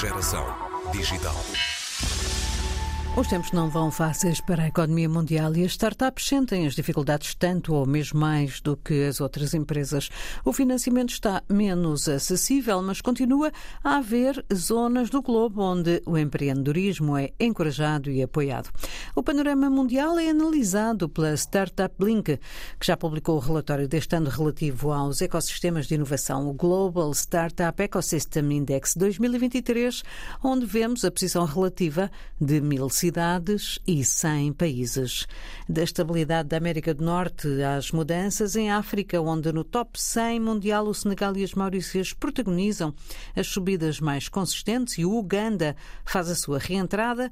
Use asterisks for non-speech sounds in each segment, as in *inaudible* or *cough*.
Geração digital. Os tempos não vão fáceis para a economia mundial e as startups sentem as dificuldades tanto ou mesmo mais do que as outras empresas. O financiamento está menos acessível, mas continua a haver zonas do globo onde o empreendedorismo é encorajado e apoiado. O panorama mundial é analisado pela Startup Blink, que já publicou o relatório deste ano relativo aos ecossistemas de inovação, o Global Startup Ecosystem Index 2023, onde vemos a posição relativa de mil cidades e 100 países. Da estabilidade da América do Norte às mudanças em África, onde no top 100 mundial o Senegal e as Maurícias protagonizam as subidas mais consistentes e o Uganda faz a sua reentrada,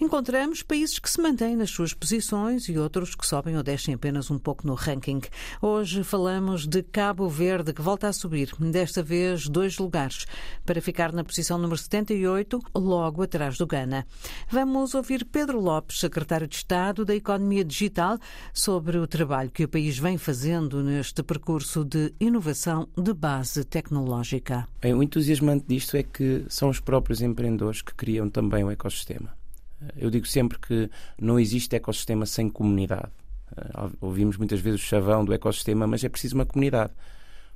encontramos países que se mantêm nas suas posições e outros que sobem ou descem apenas um pouco no ranking. Hoje falamos de Cabo Verde, que volta a subir, desta vez dois lugares, para ficar na posição número 78, logo atrás do Ghana. Vamos ouvir Pedro Lopes, secretário de Estado da Economia Digital, sobre o trabalho que o país vem fazendo neste percurso de inovação de base tecnológica. O entusiasmante disto é que são os próprios empreendedores que criam também o ecossistema. Eu digo sempre que não existe ecossistema sem comunidade. Eh, ouvimos muitas vezes o chavão do ecossistema, mas é preciso uma comunidade.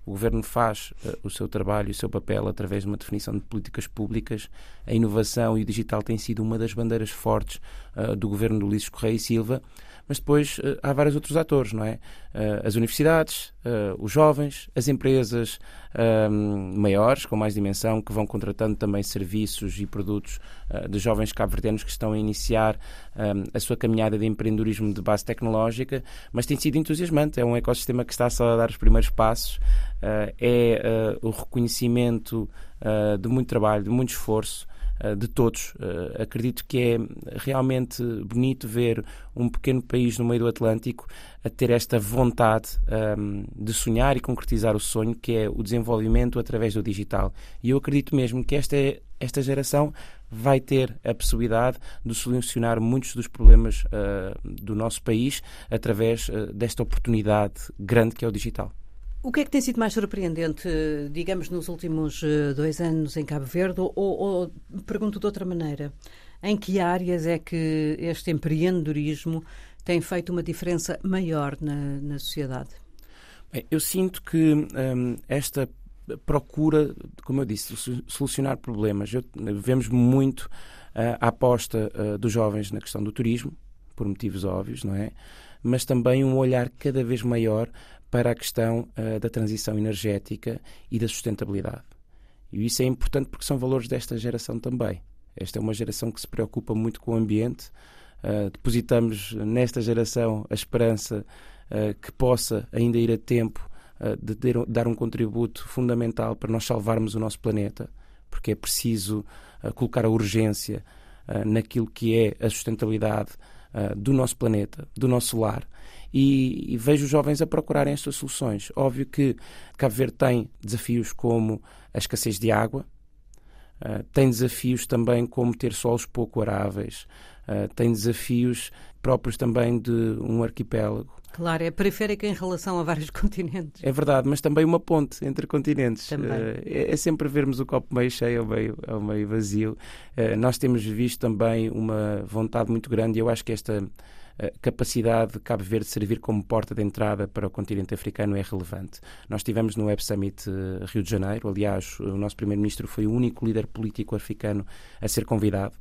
O governo faz uh, o seu trabalho e o seu papel através de uma definição de políticas públicas. A inovação e o digital têm sido uma das bandeiras fortes uh, do governo do Ulisses Correia e Silva mas depois uh, há vários outros atores, não é? Uh, as universidades, uh, os jovens, as empresas ehm, maiores, com mais dimensão, que vão contratando também serviços e produtos de jovens cabo-verdianos que estão a iniciar ehm, a sua caminhada de empreendedorismo de base tecnológica, mas tem sido entusiasmante. É um ecossistema que está a dar os primeiros passos, é o reconhecimento de muito trabalho, de muito esforço. Eh, de todos. Eh, acredito que é realmente bonito ver um pequeno país no meio do Atlântico a ter esta vontade um, ehm, de sonhar e concretizar o sonho que é o desenvolvimento através do digital. E eu acredito mesmo que esta, esta geração vai ter a possibilidade de solucionar muitos dos problemas uh, do nosso país através uh, desta oportunidade grande que é o digital. O que é que tem sido mais surpreendente, digamos, nos últimos eh, dois anos em Cabo Verde? Ou, ou pergunto de outra maneira, em que áreas é que este empreendedorismo tem feito uma diferença maior na, na sociedade? Bem, eu sinto que hum, esta procura, como eu disse, solucionar problemas. Eu, vemos muito uh, a aposta uh, dos jovens na questão do turismo, por motivos óbvios, não é? Mas também um olhar cada vez maior para a questão uh, da transição energética e da sustentabilidade. E isso é importante porque são valores desta geração também. Esta é uma geração que se preocupa muito com o ambiente. Uh, depositamos nesta geração a esperança uh, que possa ainda ir a tempo de ter, dar um contributo fundamental para nós salvarmos o nosso planeta, porque é preciso colocar a urgência naquilo que é a sustentabilidade do nosso planeta, do nosso lar e, e, vejo os jovens a procurarem estas soluções. Óbvio que Cabo Verde tem desafios como a escassez de água, uh, tem desafios também como ter solos pouco aráveis, uh, tem desafios próprios também de um arquipélago. Claro, é periférica em relação a vários *laughs* continentes. É verdade, mas também uma ponte entre continentes. Uh, é, é, sempre vermos o copo meio cheio ou meio, ou meio vazio. Uh, nós temos visto também uma vontade muito grande e eu acho que esta capacidade de Cabo Verde servir como porta de entrada para o continente africano é relevante. Nós estivemos no Web Summit Rio de Janeiro, aliás, o nosso primeiro-ministro foi o único líder político africano a ser convidado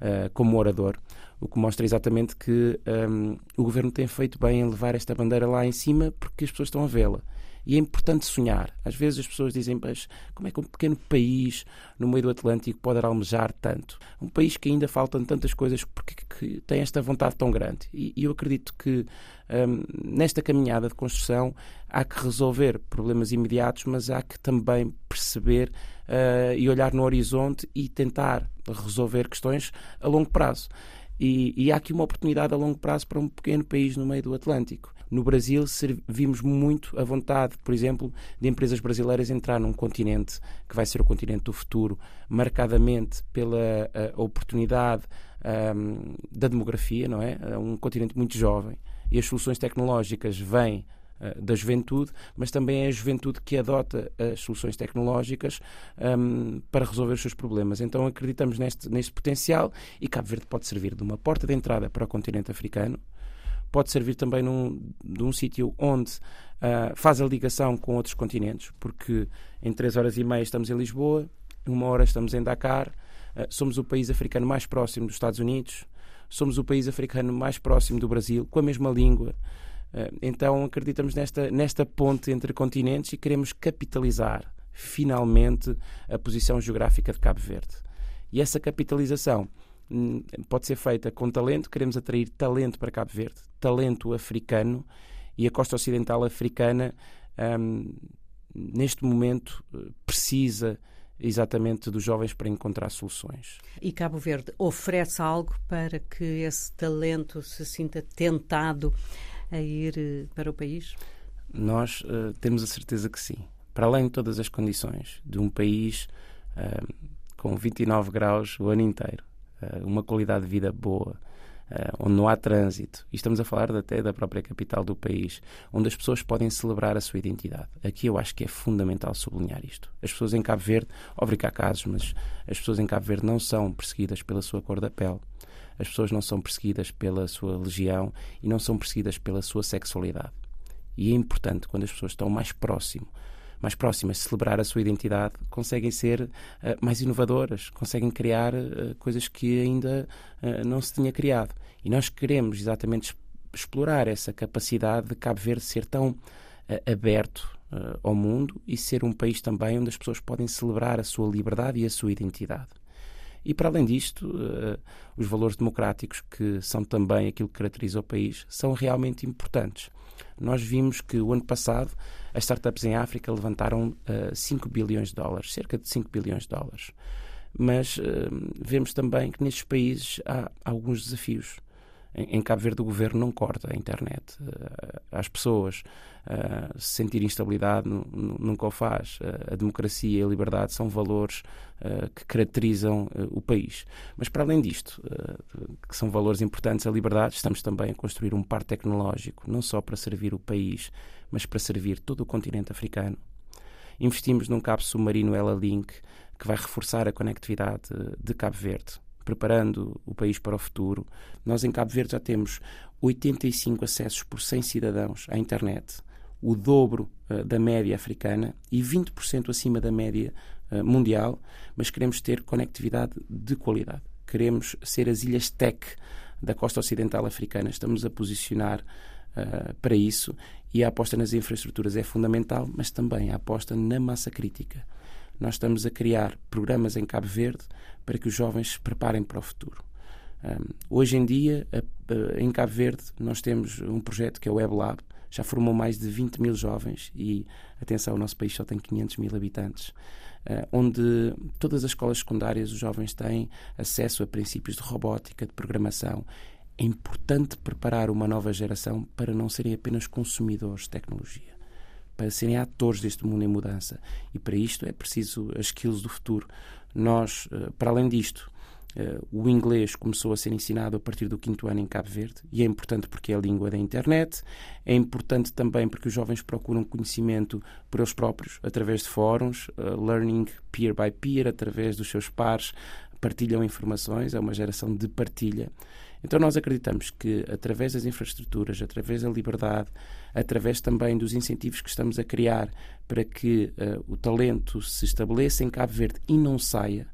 uh, como orador, o que mostra exatamente que um, ehm, o governo tem feito bem em levar esta bandeira lá em cima porque as pessoas estão a vê-la. E é importante sonhar. Às vezes as pessoas dizem, mas como é que um pequeno país no meio do Atlântico pode almejar tanto? Um país que ainda faltam tantas coisas porque que tem esta vontade tão grande. E, e eu acredito que um, nesta caminhada de construção há que resolver problemas imediatos, mas há que também perceber uh, e olhar no horizonte e tentar resolver questões a longo prazo. E, e, há aqui uma oportunidade a longo prazo para um pequeno país no meio do Atlântico. No Brasil, vimos muito a vontade, por exemplo, de empresas brasileiras entrar num continente que vai ser o continente do futuro, marcadamente pela oportunidade um, da demografia, não é? Um continente muito jovem e as soluções tecnológicas vêm da juventude, mas também é a juventude que adota as soluções tecnológicas um, para resolver os seus problemas. Então acreditamos neste, neste potencial e Cabo Verde pode servir de uma porta de entrada para o continente africano, pode servir também num, de um sítio onde uh, faz a ligação com outros continentes, porque em três horas e meia estamos em Lisboa, uma hora estamos em Dakar, uh, somos o país africano mais próximo dos Estados Unidos, somos o país africano mais próximo do Brasil, com a mesma língua. Uh, então acreditamos nesta, nesta ponte entre continentes e queremos capitalizar finalmente a posição geográfica de Cabo Verde. E essa capitalização hum, pode ser feita com talento, queremos atrair talento para Cabo Verde, talento africano e a costa ocidental africana, um, neste momento, precisa exatamente dos jovens para encontrar soluções. E Cabo Verde oferece algo para que esse talento se sinta tentado a ir eh, para o país? Nós uh, temos a certeza que sim. Para além de todas as condições de um país uh, com 29 graus o ano inteiro, uh, uma qualidade de vida boa, onde não há trânsito, e estamos a falar até da própria capital do país, onde as pessoas podem celebrar a sua identidade. Aqui eu acho que é fundamental sublinhar isto. As pessoas em Cabo Verde, óbvio há casos, mas as pessoas em Cabo Verde não são perseguidas pela sua cor da pele. As pessoas não são perseguidas pela sua religião e não são perseguidas pela sua sexualidade. E é importante, quando as pessoas estão mais próximo mais próximas de celebrar a sua identidade, conseguem ser uh, mais inovadoras, conseguem criar uh, coisas que ainda uh, não se tinha criado. E nós queremos exatamente explorar essa capacidade de Cabo Verde ser tão aberto ao mundo e ser um país também onde as pessoas podem celebrar a sua liberdade e a sua identidade. E para além disto, uh, os valores democráticos, que são também aquilo que caracteriza o país, são realmente importantes. Nós vimos que o ano passado as startups em África levantaram uh, eh, 5 bilhões de dólares, cerca de 5 bilhões de dólares. Mas uh, vemos também que nestes países há, há alguns desafios. Em, Cabo Verde, o governo não corta a internet. Uh, as pessoas uh, instabilidade nunca o faz. Uh, a democracia e a liberdade são valores que caracterizam o país. Mas, para além disto, que são valores importantes, a liberdade, estamos também a construir um par tecnológico, não só para servir o país, mas para servir todo o continente africano. Investimos num cabo submarino Ela Link que vai reforçar a conectividade de Cabo Verde preparando o país para o futuro. Nós em Cabo Verde já temos 85 acessos por 100 cidadãos à internet, o dobro uh, da média africana e 20% acima da média uh, mundial, mas queremos ter conectividade de qualidade. Queremos ser as ilhas tech da costa ocidental africana. Estamos a posicionar uh, para isso e a aposta nas infraestruturas é fundamental, mas também a aposta na massa crítica nós estamos a criar programas em Cabo Verde para que os jovens se preparem para o futuro. Um, hoje em dia, a, a, em Cabo Verde, nós temos um projeto que é o Web Lab, já formou mais de 20 mil jovens e, atenção, o nosso país só tem 500 mil habitantes, uh, onde todas as escolas secundárias os jovens têm acesso a princípios de robótica, de programação. É importante preparar uma nova geração para não serem apenas consumidores de tecnologia para serem atores deste mundo em mudança. E para isto é preciso as skills do futuro. Nós, eh, para além disto, eh, o inglês começou a ser ensinado a partir do quinto ano em Cabo Verde e é importante porque é a língua da internet, é importante também porque os jovens procuram conhecimento por eles próprios, através de fóruns, eh, learning peer by peer, através dos seus pares, partilham informações, é uma geração de partilha. Então nós acreditamos que através das infraestruturas, através da liberdade, através também dos incentivos que estamos a criar para que uh, o talento se estabeleça em Cabo Verde e não saia,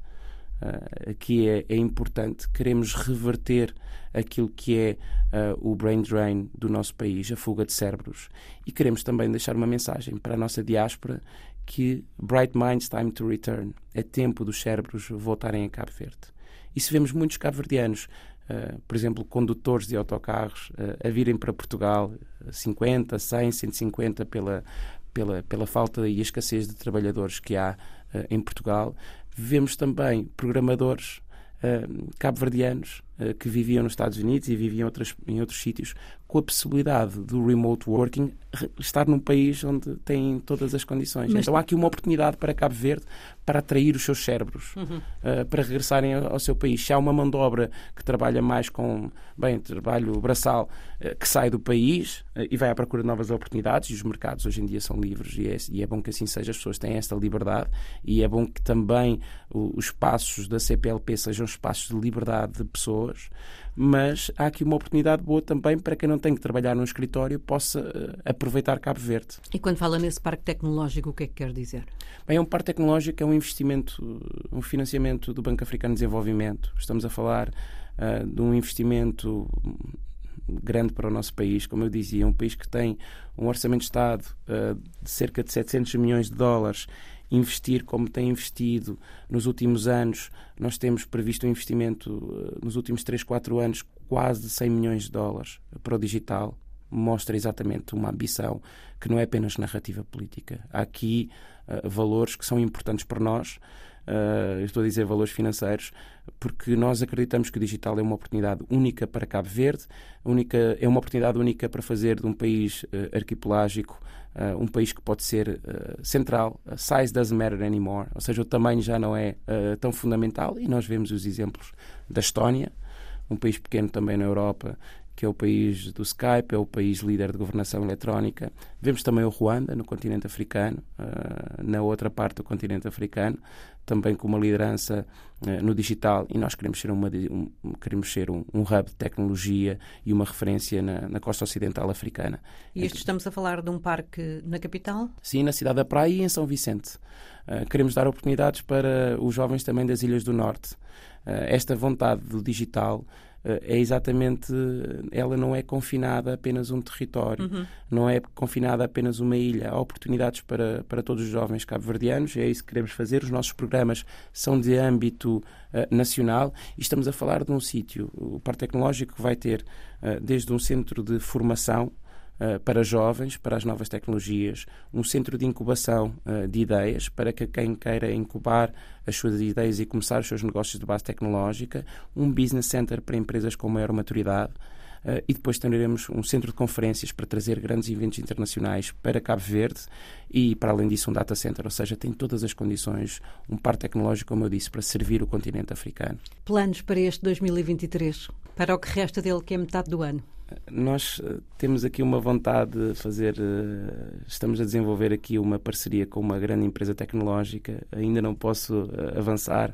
uh, aqui é, é, importante, queremos reverter aquilo que é uh, o brain drain do nosso país, a fuga de cérebros, e queremos também deixar uma mensagem para a nossa diáspora que Bright Minds Time to Return, é tempo dos cérebros voltarem a Cabo Verde. E se vemos muitos cabo-verdianos Uh, por exemplo, condutores de autocarros uh, a virem para Portugal 50, 100, 150 pela, pela, pela falta e escassez de trabalhadores que há uh, em Portugal. Vemos também programadores cabo-verdianos que viviam nos Estados Unidos e viviam outras, em outros sítios, com a possibilidade do remote working estar num país onde tem todas as condições. Mas... Então há aqui uma oportunidade para Cabo Verde para atrair os seus cérebros, uhum. uh, para regressarem ao, ao, seu país. Se há uma mão de obra que trabalha mais com, bem, trabalho braçal, uh, que sai do país uh, e vai à procura de novas oportunidades, e os mercados hoje em dia são livres, e é, e é bom que assim seja, as pessoas têm esta liberdade, e é bom que também os espaços da CPLP sejam espaços de liberdade de pessoas mas há aqui uma oportunidade boa também para quem não tem que trabalhar num escritório possa uh, aproveitar Cabo Verde. E quando fala nesse parque tecnológico, o que é que quer dizer? Bem, é um parque tecnológico, é um investimento, um financiamento do Banco Africano de Desenvolvimento. Estamos a falar uh, de um investimento grande para o nosso país. Como eu dizia, um país que tem um orçamento de Estado uh, de cerca de 700 milhões de dólares investir como tem investido nos últimos anos. Nós temos previsto um investimento eh, nos últimos 3, 4 anos quase de 100 milhões de dólares para o digital. Mostra exatamente uma ambição que não é apenas narrativa política. Há aqui uh, valores que são importantes para nós. Uh, estou a dizer valores financeiros, porque nós acreditamos que o digital é uma oportunidade única para Cabo Verde, única, é uma oportunidade única para fazer de um país uh, arquipelágico uh, um país que pode ser central. Size doesn't matter anymore, ou seja, o tamanho já não é tão fundamental e nós vemos os exemplos da Estónia, um país pequeno também na Europa, que é o país do Skype, é o país líder de governação eletrónica. Vemos também o Ruanda, no continente africano, uh, na outra parte do continente africano, também com uma liderança uh, no digital. E nós queremos ser, uma, um, queremos ser um, um, hub de tecnologia e uma referência na, na costa ocidental africana. E isto estamos a falar de um parque na capital? Sim, na cidade da Praia e em São Vicente. Uh, queremos dar oportunidades para os jovens também das Ilhas do Norte. esta vontade do digital eh, é exatamente ela não é confinada a apenas um território, uhum. não é confinada a apenas uma ilha. Há oportunidades para, para todos os jovens cabo-verdianos, é isso que queremos fazer. Os nossos programas são de âmbito uh, nacional e estamos a falar de um sítio, o Parque Tecnológico vai ter uh, desde um centro de formação eh, para jovens, para as novas tecnologias, um centro de incubação uh, de ideias para que quem queira incubar as suas ideias e começar os seus negócios de base tecnológica, um business center para empresas com maior maturidade. Uh, e depois teremos um centro de conferências para trazer grandes eventos internacionais para Cabo Verde e, para além disso, um data center, ou seja, tem todas as condições, um par tecnológico, como eu disse, para servir o continente africano. Planos para este 2023, para o que resta dele, que é metade do ano? nós eh, temos aqui uma vontade de fazer, eh, estamos a desenvolver aqui uma parceria com uma grande empresa tecnológica, ainda não posso eh, avançar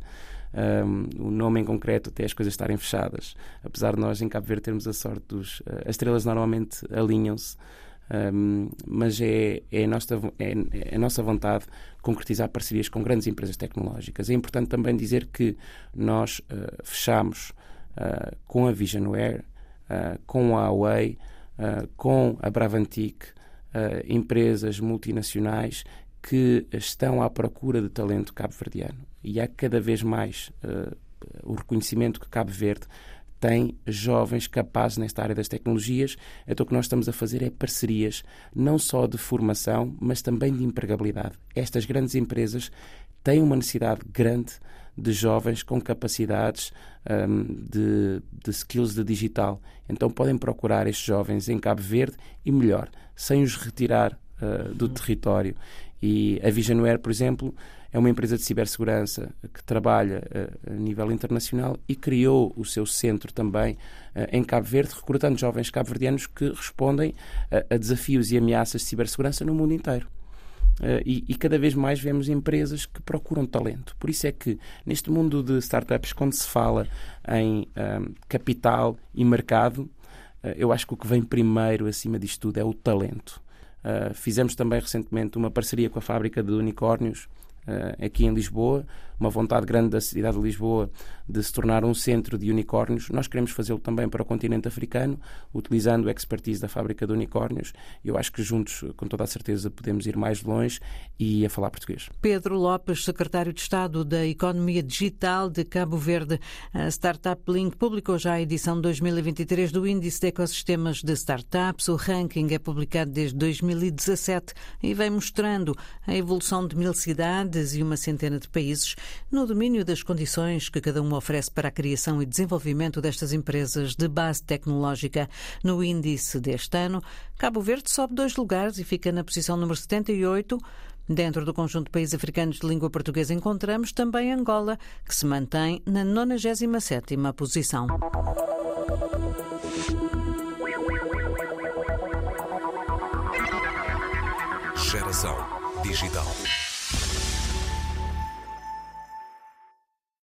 um, o nome em concreto até as coisas estarem fechadas, apesar de nós em Cabo Verde termos a sorte dos... as estrelas normalmente alinham-se, um, mas é, é, a nossa, é, é, a nossa vontade concretizar parcerias com grandes empresas tecnológicas. É importante também dizer que nós uh, fechamos uh, com a Visionware uh, com a Huawei, com a Bravantic, empresas multinacionais que estão à procura de talento cabo-verdiano. E há cada vez mais o reconhecimento que Cabo Verde tem jovens capazes nesta área das tecnologias. Então, o que nós estamos a fazer é parcerias, não só de formação, mas também de empregabilidade. Estas grandes empresas têm uma necessidade grande de jovens com capacidades um, de, de skills de digital. Então podem procurar estes jovens em Cabo Verde e, melhor, sem os retirar uh, do território. E a Visionware, por exemplo, é uma empresa de cibersegurança que trabalha uh, a nível internacional e criou o seu centro também uh, em Cabo Verde, recrutando jovens cabo-verdianos que respondem a desafios e ameaças de cibersegurança no mundo inteiro. Uh, e, e, cada vez mais vemos empresas que procuram talento. Por isso é que, neste mundo de startups, quando se fala em um, capital e mercado, uh, eu acho que o que vem primeiro acima disto tudo é o talento. Uh, fizemos também recentemente uma parceria com a fábrica de unicórnios aqui em Lisboa, uma vontade grande da cidade de Lisboa de se tornar um centro de unicórnios. Nós queremos fazê-lo também para o continente africano, utilizando a expertise da fábrica de unicórnios. Eu acho que juntos, com toda a certeza, podemos ir mais longe e a falar português. Pedro Lopes, secretário de Estado da Economia Digital de Cabo Verde. A Startup Link publicou já a edição 2023 do Índice de Ecossistemas de Startups. O ranking é publicado desde 2017 e vem mostrando a evolução de mil cidades de uma centena de países no domínio das condições que cada um oferece para a criação e desenvolvimento destas empresas de base tecnológica. No índice deste ano, Cabo Verde sobe dois lugares e fica na posição número 78. Dentro do conjunto de países africanos de língua portuguesa encontramos também Angola, que se mantém na 97ª posição. Geração digital.